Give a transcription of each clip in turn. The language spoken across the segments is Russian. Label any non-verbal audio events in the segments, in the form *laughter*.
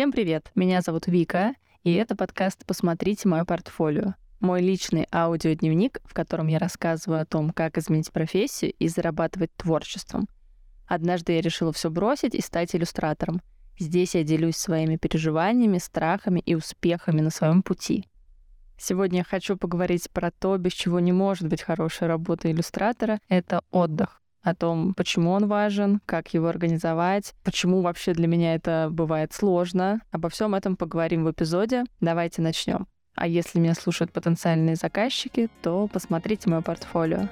Всем привет! Меня зовут Вика, и это подкаст «Посмотрите мое портфолио». Мой личный аудиодневник, в котором я рассказываю о том, как изменить профессию и зарабатывать творчеством. Однажды я решила все бросить и стать иллюстратором. Здесь я делюсь своими переживаниями, страхами и успехами на своем пути. Сегодня я хочу поговорить про то, без чего не может быть хорошая работа иллюстратора. Это отдых о том, почему он важен, как его организовать, почему вообще для меня это бывает сложно. Обо всем этом поговорим в эпизоде. Давайте начнем. А если меня слушают потенциальные заказчики, то посмотрите мое портфолио.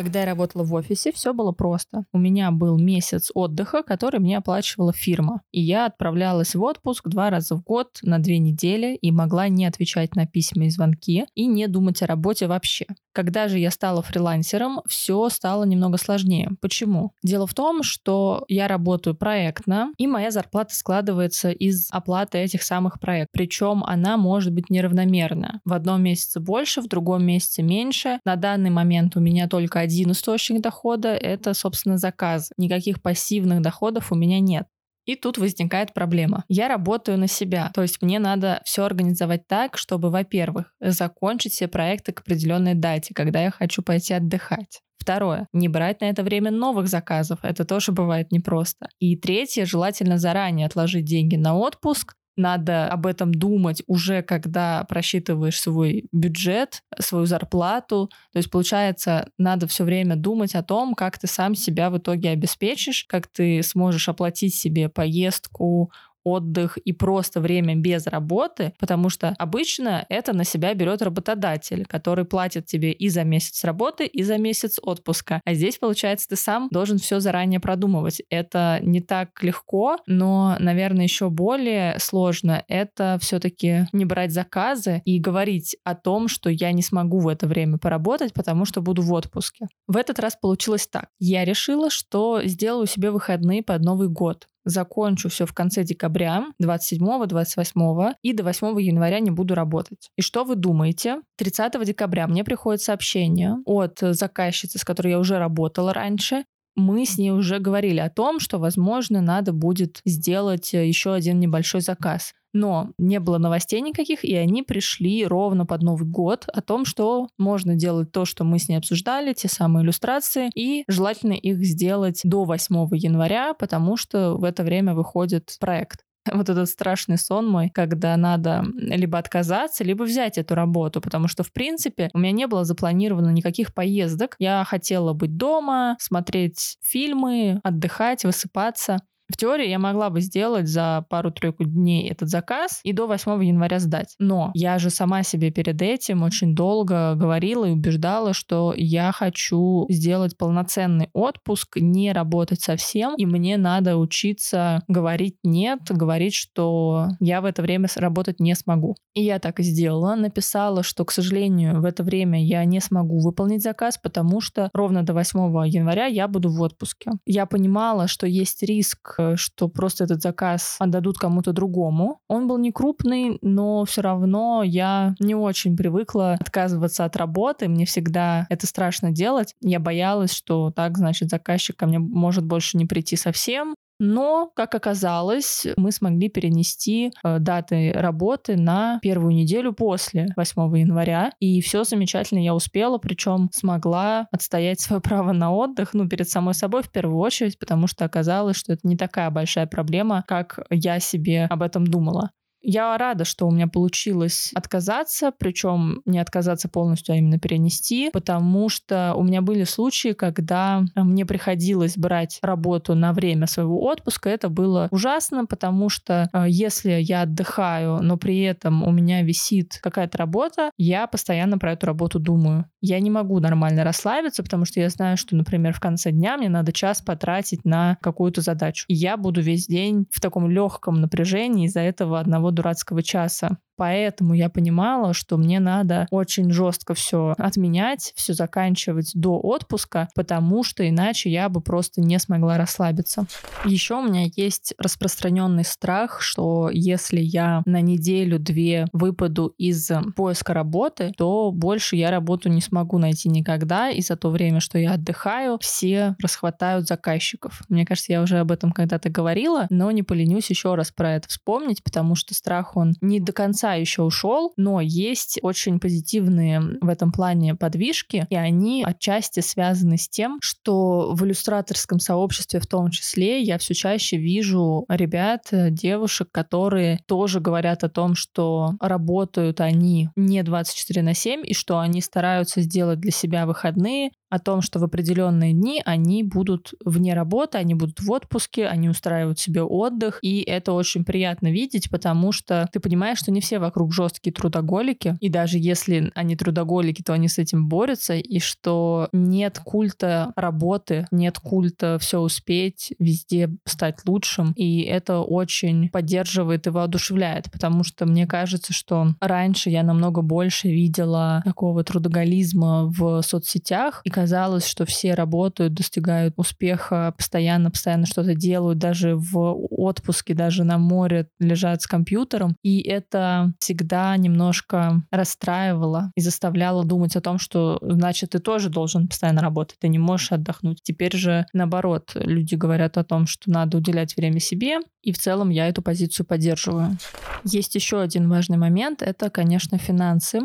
Когда я работала в офисе, все было просто. У меня был месяц отдыха, который мне оплачивала фирма. И я отправлялась в отпуск два раза в год на две недели и могла не отвечать на письма и звонки и не думать о работе вообще. Когда же я стала фрилансером, все стало немного сложнее. Почему? Дело в том, что я работаю проектно, и моя зарплата складывается из оплаты этих самых проектов. Причем она может быть неравномерна. В одном месяце больше, в другом месяце меньше. На данный момент у меня только один источник дохода — это, собственно, заказ. Никаких пассивных доходов у меня нет. И тут возникает проблема. Я работаю на себя, то есть мне надо все организовать так, чтобы, во-первых, закончить все проекты к определенной дате, когда я хочу пойти отдыхать. Второе. Не брать на это время новых заказов. Это тоже бывает непросто. И третье. Желательно заранее отложить деньги на отпуск, надо об этом думать уже, когда просчитываешь свой бюджет, свою зарплату. То есть, получается, надо все время думать о том, как ты сам себя в итоге обеспечишь, как ты сможешь оплатить себе поездку, отдых и просто время без работы, потому что обычно это на себя берет работодатель, который платит тебе и за месяц работы, и за месяц отпуска. А здесь, получается, ты сам должен все заранее продумывать. Это не так легко, но, наверное, еще более сложно это все-таки не брать заказы и говорить о том, что я не смогу в это время поработать, потому что буду в отпуске. В этот раз получилось так. Я решила, что сделаю себе выходные под Новый год закончу все в конце декабря, 27-28, и до 8 января не буду работать. И что вы думаете? 30 декабря мне приходит сообщение от заказчицы, с которой я уже работала раньше, мы с ней уже говорили о том, что, возможно, надо будет сделать еще один небольшой заказ. Но не было новостей никаких, и они пришли ровно под Новый год о том, что можно делать то, что мы с ней обсуждали, те самые иллюстрации, и желательно их сделать до 8 января, потому что в это время выходит проект вот этот страшный сон мой, когда надо либо отказаться, либо взять эту работу, потому что, в принципе, у меня не было запланировано никаких поездок. Я хотела быть дома, смотреть фильмы, отдыхать, высыпаться. В теории я могла бы сделать за пару-тройку дней этот заказ и до 8 января сдать. Но я же сама себе перед этим очень долго говорила и убеждала, что я хочу сделать полноценный отпуск, не работать совсем, и мне надо учиться говорить нет, говорить, что я в это время работать не смогу. И я так и сделала. Написала, что, к сожалению, в это время я не смогу выполнить заказ, потому что ровно до 8 января я буду в отпуске. Я понимала, что есть риск что просто этот заказ отдадут кому-то другому. Он был не крупный, но все равно я не очень привыкла отказываться от работы. Мне всегда это страшно делать. Я боялась, что так, значит, заказчик ко мне может больше не прийти совсем. Но, как оказалось, мы смогли перенести э, даты работы на первую неделю после 8 января. И все замечательно я успела, причем смогла отстоять *laughs* свое право на отдых, ну, перед самой собой в первую очередь, потому что оказалось, что это не такая большая проблема, как я себе об этом думала. Я рада, что у меня получилось отказаться, причем не отказаться полностью, а именно перенести, потому что у меня были случаи, когда мне приходилось брать работу на время своего отпуска. Это было ужасно, потому что э, если я отдыхаю, но при этом у меня висит какая-то работа, я постоянно про эту работу думаю. Я не могу нормально расслабиться, потому что я знаю, что, например, в конце дня мне надо час потратить на какую-то задачу. И я буду весь день в таком легком напряжении из-за этого одного дурацкого часа. Поэтому я понимала, что мне надо очень жестко все отменять, все заканчивать до отпуска, потому что иначе я бы просто не смогла расслабиться. Еще у меня есть распространенный страх, что если я на неделю-две выпаду из поиска работы, то больше я работу не смогу найти никогда, и за то время, что я отдыхаю, все расхватают заказчиков. Мне кажется, я уже об этом когда-то говорила, но не поленюсь еще раз про это вспомнить, потому что страх, он не до конца еще ушел, но есть очень позитивные в этом плане подвижки, и они отчасти связаны с тем, что в иллюстраторском сообществе в том числе я все чаще вижу ребят, девушек, которые тоже говорят о том, что работают они не 24 на 7, и что они стараются сделать для себя выходные, о том, что в определенные дни они будут вне работы, они будут в отпуске, они устраивают себе отдых, и это очень приятно видеть, потому что ты понимаешь, что не все вокруг жесткие трудоголики, и даже если они трудоголики, то они с этим борются, и что нет культа работы, нет культа все успеть, везде стать лучшим, и это очень поддерживает и воодушевляет, потому что мне кажется, что раньше я намного больше видела такого трудоголизма в соцсетях, и казалось, что все работают, достигают успеха, постоянно, постоянно что-то делают, даже в отпуске, даже на море лежат с компьютером. И это всегда немножко расстраивало и заставляло думать о том, что значит, ты тоже должен постоянно работать, ты не можешь отдохнуть. Теперь же наоборот, люди говорят о том, что надо уделять время себе, и в целом я эту позицию поддерживаю. Есть еще один важный момент, это, конечно, финансы.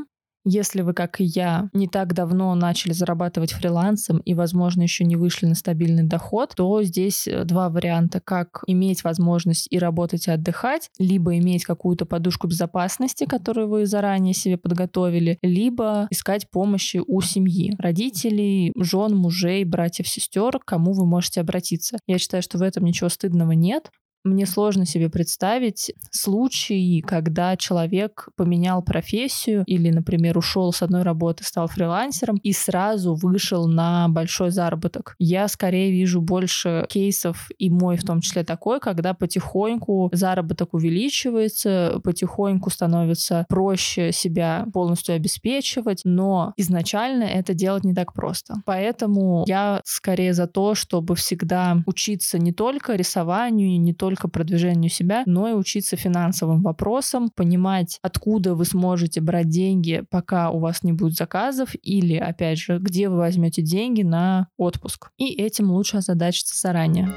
Если вы, как и я, не так давно начали зарабатывать фрилансом и, возможно, еще не вышли на стабильный доход, то здесь э, два варианта, как иметь возможность и работать, и отдыхать, либо иметь какую-то подушку безопасности, которую вы заранее себе подготовили, либо искать помощи у семьи, родителей, жен, мужей, братьев, сестер, к кому вы можете обратиться. Я считаю, что в этом ничего стыдного нет. Мне сложно себе представить случаи, когда человек поменял профессию или, например, ушел с одной работы, стал фрилансером и сразу вышел на большой заработок. Я скорее вижу больше кейсов, и мой в том числе такой, когда потихоньку заработок увеличивается, потихоньку становится проще себя полностью обеспечивать, но изначально это делать не так просто. Поэтому я скорее за то, чтобы всегда учиться не только рисованию, не только только продвижению себя, но и учиться финансовым вопросам, понимать, откуда вы сможете брать деньги, пока у вас не будет заказов, или, опять же, где вы возьмете деньги на отпуск. И этим лучше озадачиться заранее.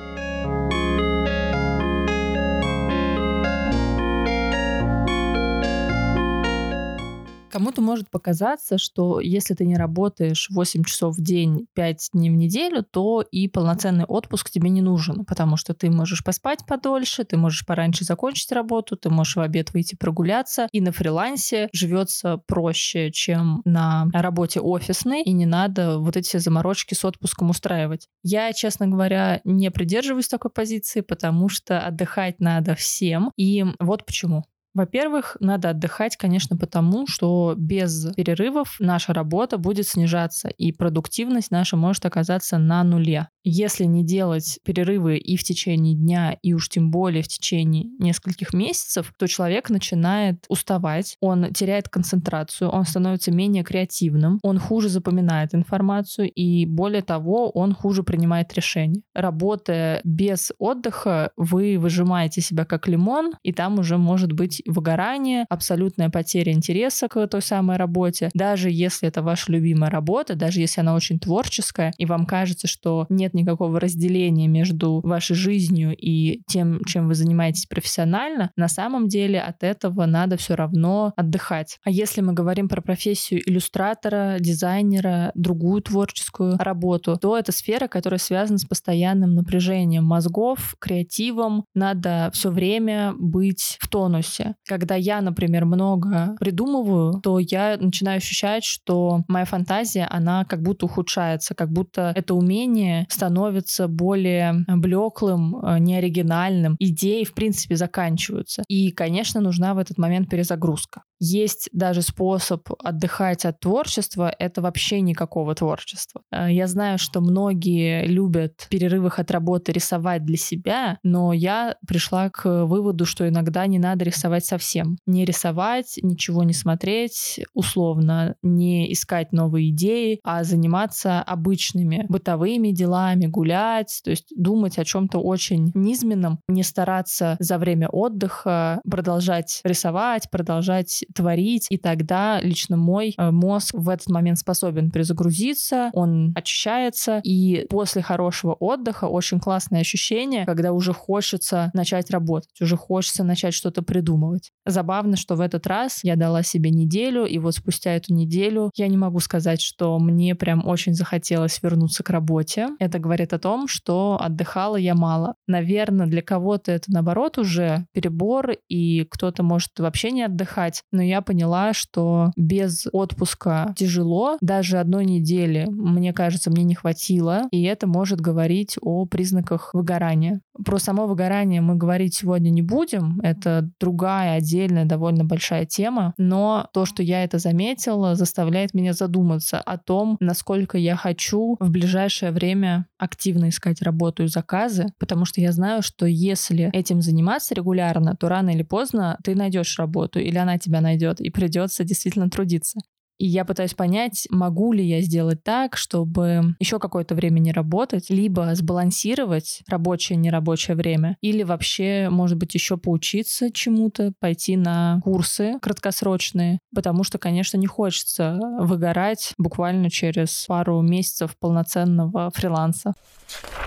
Кому-то может показаться, что если ты не работаешь 8 часов в день, 5 дней в неделю, то и полноценный отпуск тебе не нужен, потому что ты можешь поспать подольше, ты можешь пораньше закончить работу, ты можешь в обед выйти прогуляться, и на фрилансе живется проще, чем на работе офисной, и не надо вот эти заморочки с отпуском устраивать. Я, честно говоря, не придерживаюсь такой позиции, потому что отдыхать надо всем, и вот почему. Во-первых, надо отдыхать, конечно, потому что без перерывов наша работа будет снижаться, и продуктивность наша может оказаться на нуле. Если не делать перерывы и в течение дня, и уж тем более в течение нескольких месяцев, то человек начинает уставать, он теряет концентрацию, он становится менее креативным, он хуже запоминает информацию, и более того, он хуже принимает решения. Работая без отдыха, вы выжимаете себя как лимон, и там уже может быть выгорание, абсолютная потеря интереса к той самой работе. Даже если это ваша любимая работа, даже если она очень творческая, и вам кажется, что нет никакого разделения между вашей жизнью и тем, чем вы занимаетесь профессионально, на самом деле от этого надо все равно отдыхать. А если мы говорим про профессию иллюстратора, дизайнера, другую творческую работу, то это сфера, которая связана с постоянным напряжением мозгов, креативом. Надо все время быть в тонусе. Когда я, например, много придумываю, то я начинаю ощущать, что моя фантазия, она как будто ухудшается, как будто это умение становится более блеклым, э, неоригинальным. Идеи, в принципе, заканчиваются. И, конечно, нужна в этот момент перезагрузка. Есть даже способ отдыхать от творчества, это вообще никакого творчества. Э, я знаю, что многие любят в перерывах от работы рисовать для себя, но я пришла к выводу, что иногда не надо рисовать совсем. Не рисовать, ничего не смотреть, условно, не искать новые идеи, а заниматься обычными бытовыми делами, гулять, то есть думать о чем-то очень низменном, не стараться за время отдыха продолжать рисовать, продолжать творить, и тогда лично мой э, мозг в этот момент способен перезагрузиться, он очищается, и после хорошего отдыха очень классное ощущение, когда уже хочется начать работать, уже хочется начать что-то придумывать. Забавно, что в этот раз я дала себе неделю, и вот спустя эту неделю я не могу сказать, что мне прям очень захотелось вернуться к работе. Это говорит о том, что отдыхала я мало. Наверное, для кого-то это наоборот уже перебор, и кто-то может вообще не отдыхать, но я поняла, что без отпуска тяжело, даже одной недели, мне кажется, мне не хватило, и это может говорить о признаках выгорания. Про само выгорание мы говорить сегодня не будем, это другая отдельная довольно большая тема, но то, что я это заметила, заставляет меня задуматься о том, насколько я хочу в ближайшее время активно искать работу и заказы, потому что я знаю, что если этим заниматься регулярно, то рано или поздно ты найдешь работу или она тебя найдет, и придется действительно трудиться. И я пытаюсь понять, могу ли я сделать так, чтобы еще какое-то время не работать, либо сбалансировать рабочее и нерабочее время, или вообще, может быть, еще поучиться чему-то, пойти на курсы краткосрочные, потому что, конечно, не хочется выгорать буквально через пару месяцев полноценного фриланса.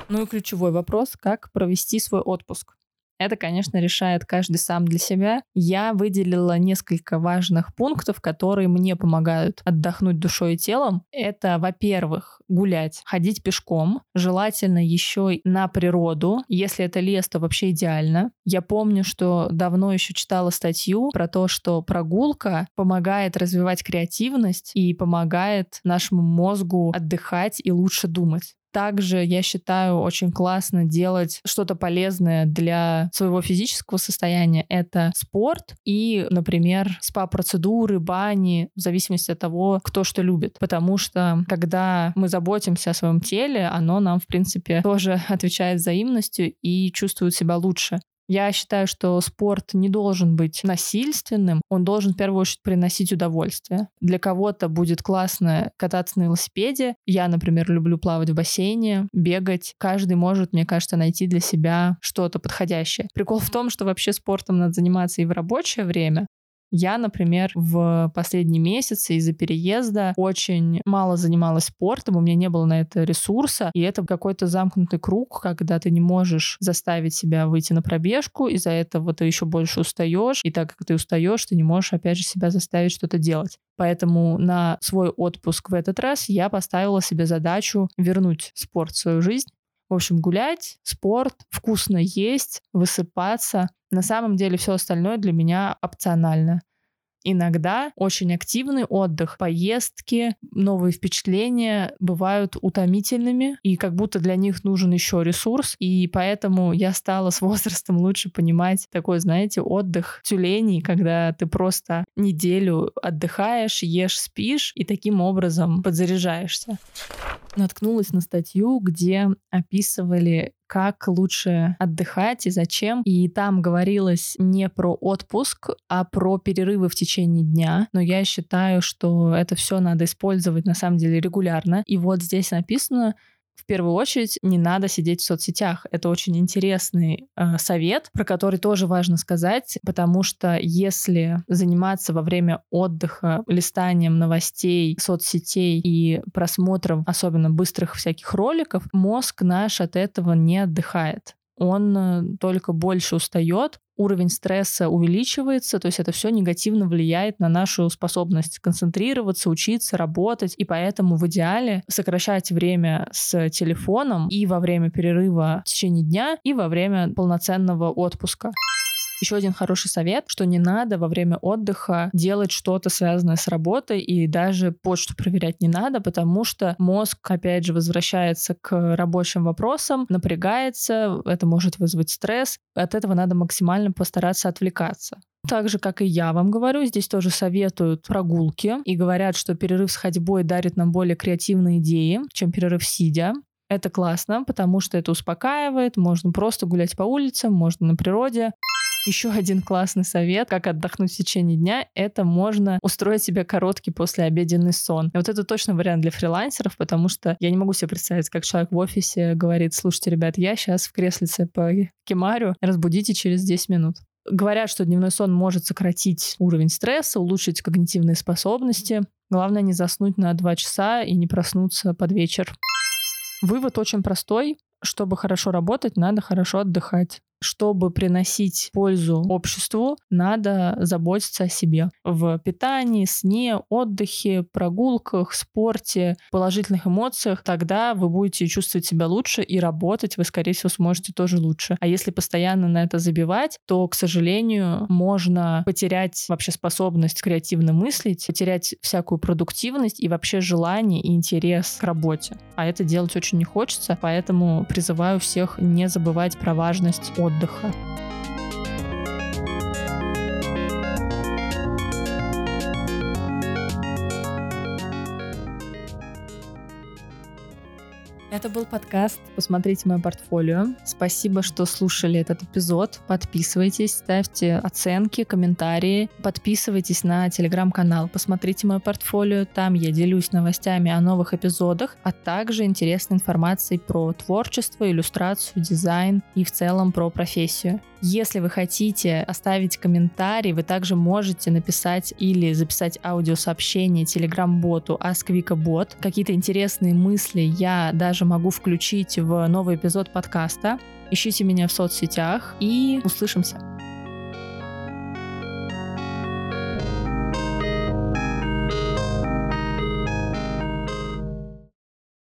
Ну и ключевой вопрос, как провести свой отпуск. Это, конечно, решает каждый сам для себя. Я выделила несколько важных пунктов, которые мне помогают отдохнуть душой и телом. Это, во-первых, гулять, ходить пешком, желательно еще на природу. Если это лес, то вообще идеально. Я помню, что давно еще читала статью про то, что прогулка помогает развивать креативность и помогает нашему мозгу отдыхать и лучше думать. Также я считаю очень классно делать что-то полезное для своего физического состояния. Это спорт и, например, спа-процедуры, бани, в зависимости от того, кто что любит. Потому что когда мы заботимся о своем теле, оно нам, в принципе, тоже отвечает взаимностью и чувствует себя лучше. Я считаю, что спорт не должен быть насильственным, он должен в первую очередь приносить удовольствие. Для кого-то будет классно кататься на велосипеде. Я, например, люблю плавать в бассейне, бегать. Каждый может, мне кажется, найти для себя что-то подходящее. Прикол в том, что вообще спортом надо заниматься и в рабочее время, я, например, в последние месяцы из-за переезда очень мало занималась спортом, у меня не было на это ресурса, и это какой-то замкнутый круг, когда ты не можешь заставить себя выйти на пробежку, из-за этого ты еще больше устаешь, и так как ты устаешь, ты не можешь, опять же, себя заставить что-то делать. Поэтому на свой отпуск в этот раз я поставила себе задачу вернуть спорт в свою жизнь, в общем, гулять, спорт, вкусно есть, высыпаться. На самом деле все остальное для меня опционально. Иногда очень активный отдых, поездки, новые впечатления бывают утомительными, и как будто для них нужен еще ресурс. И поэтому я стала с возрастом лучше понимать такой, знаете, отдых тюленей, когда ты просто неделю отдыхаешь, ешь, спишь, и таким образом подзаряжаешься наткнулась на статью, где описывали как лучше отдыхать и зачем. И там говорилось не про отпуск, а про перерывы в течение дня. Но я считаю, что это все надо использовать на самом деле регулярно. И вот здесь написано, в первую очередь не надо сидеть в соцсетях. Это очень интересный э, совет, про который тоже важно сказать, потому что если заниматься во время отдыха листанием новостей, соцсетей и просмотром особенно быстрых всяких роликов, мозг наш от этого не отдыхает он э, только больше устает, уровень стресса увеличивается, то есть это все негативно влияет на нашу способность концентрироваться, учиться, работать, и поэтому в идеале сокращать время с телефоном и во время перерыва в течение дня, и во время полноценного отпуска. Еще один хороший совет, что не надо во время отдыха делать что-то связанное с работой и даже почту проверять не надо, потому что мозг, опять же, возвращается к рабочим вопросам, напрягается, это может вызвать стресс. От этого надо максимально постараться отвлекаться. Так же, как и я вам говорю, здесь тоже советуют прогулки и говорят, что перерыв с ходьбой дарит нам более креативные идеи, чем перерыв сидя. Это классно, потому что это успокаивает, можно просто гулять по улицам, можно на природе. Еще один классный совет, как отдохнуть в течение дня, это можно устроить себе короткий послеобеденный сон. И вот это точно вариант для фрилансеров, потому что я не могу себе представить, как человек в офисе говорит, слушайте, ребят, я сейчас в креслице по кемарю, разбудите через 10 минут. Говорят, что дневной сон может сократить уровень стресса, улучшить когнитивные способности. Главное не заснуть на 2 часа и не проснуться под вечер. Вывод очень простой. Чтобы хорошо работать, надо хорошо отдыхать чтобы приносить пользу обществу, надо заботиться о себе. В питании, сне, отдыхе, прогулках, спорте, положительных эмоциях, тогда вы будете чувствовать себя лучше и работать вы, скорее всего, сможете тоже лучше. А если постоянно на это забивать, то, к сожалению, можно потерять вообще способность креативно мыслить, потерять всякую продуктивность и вообще желание и интерес к работе. А это делать очень не хочется, поэтому призываю всех не забывать про важность отдыха отдыха. Это был подкаст «Посмотрите мое портфолио». Спасибо, что слушали этот эпизод. Подписывайтесь, ставьте оценки, комментарии. Подписывайтесь на телеграм-канал «Посмотрите мое портфолио». Там я делюсь новостями о новых эпизодах, а также интересной информацией про творчество, иллюстрацию, дизайн и в целом про профессию. Если вы хотите оставить комментарий, вы также можете написать или записать аудиосообщение телеграм-боту AskVikaBot. Какие-то интересные мысли я даже могу включить в новый эпизод подкаста. Ищите меня в соцсетях и услышимся.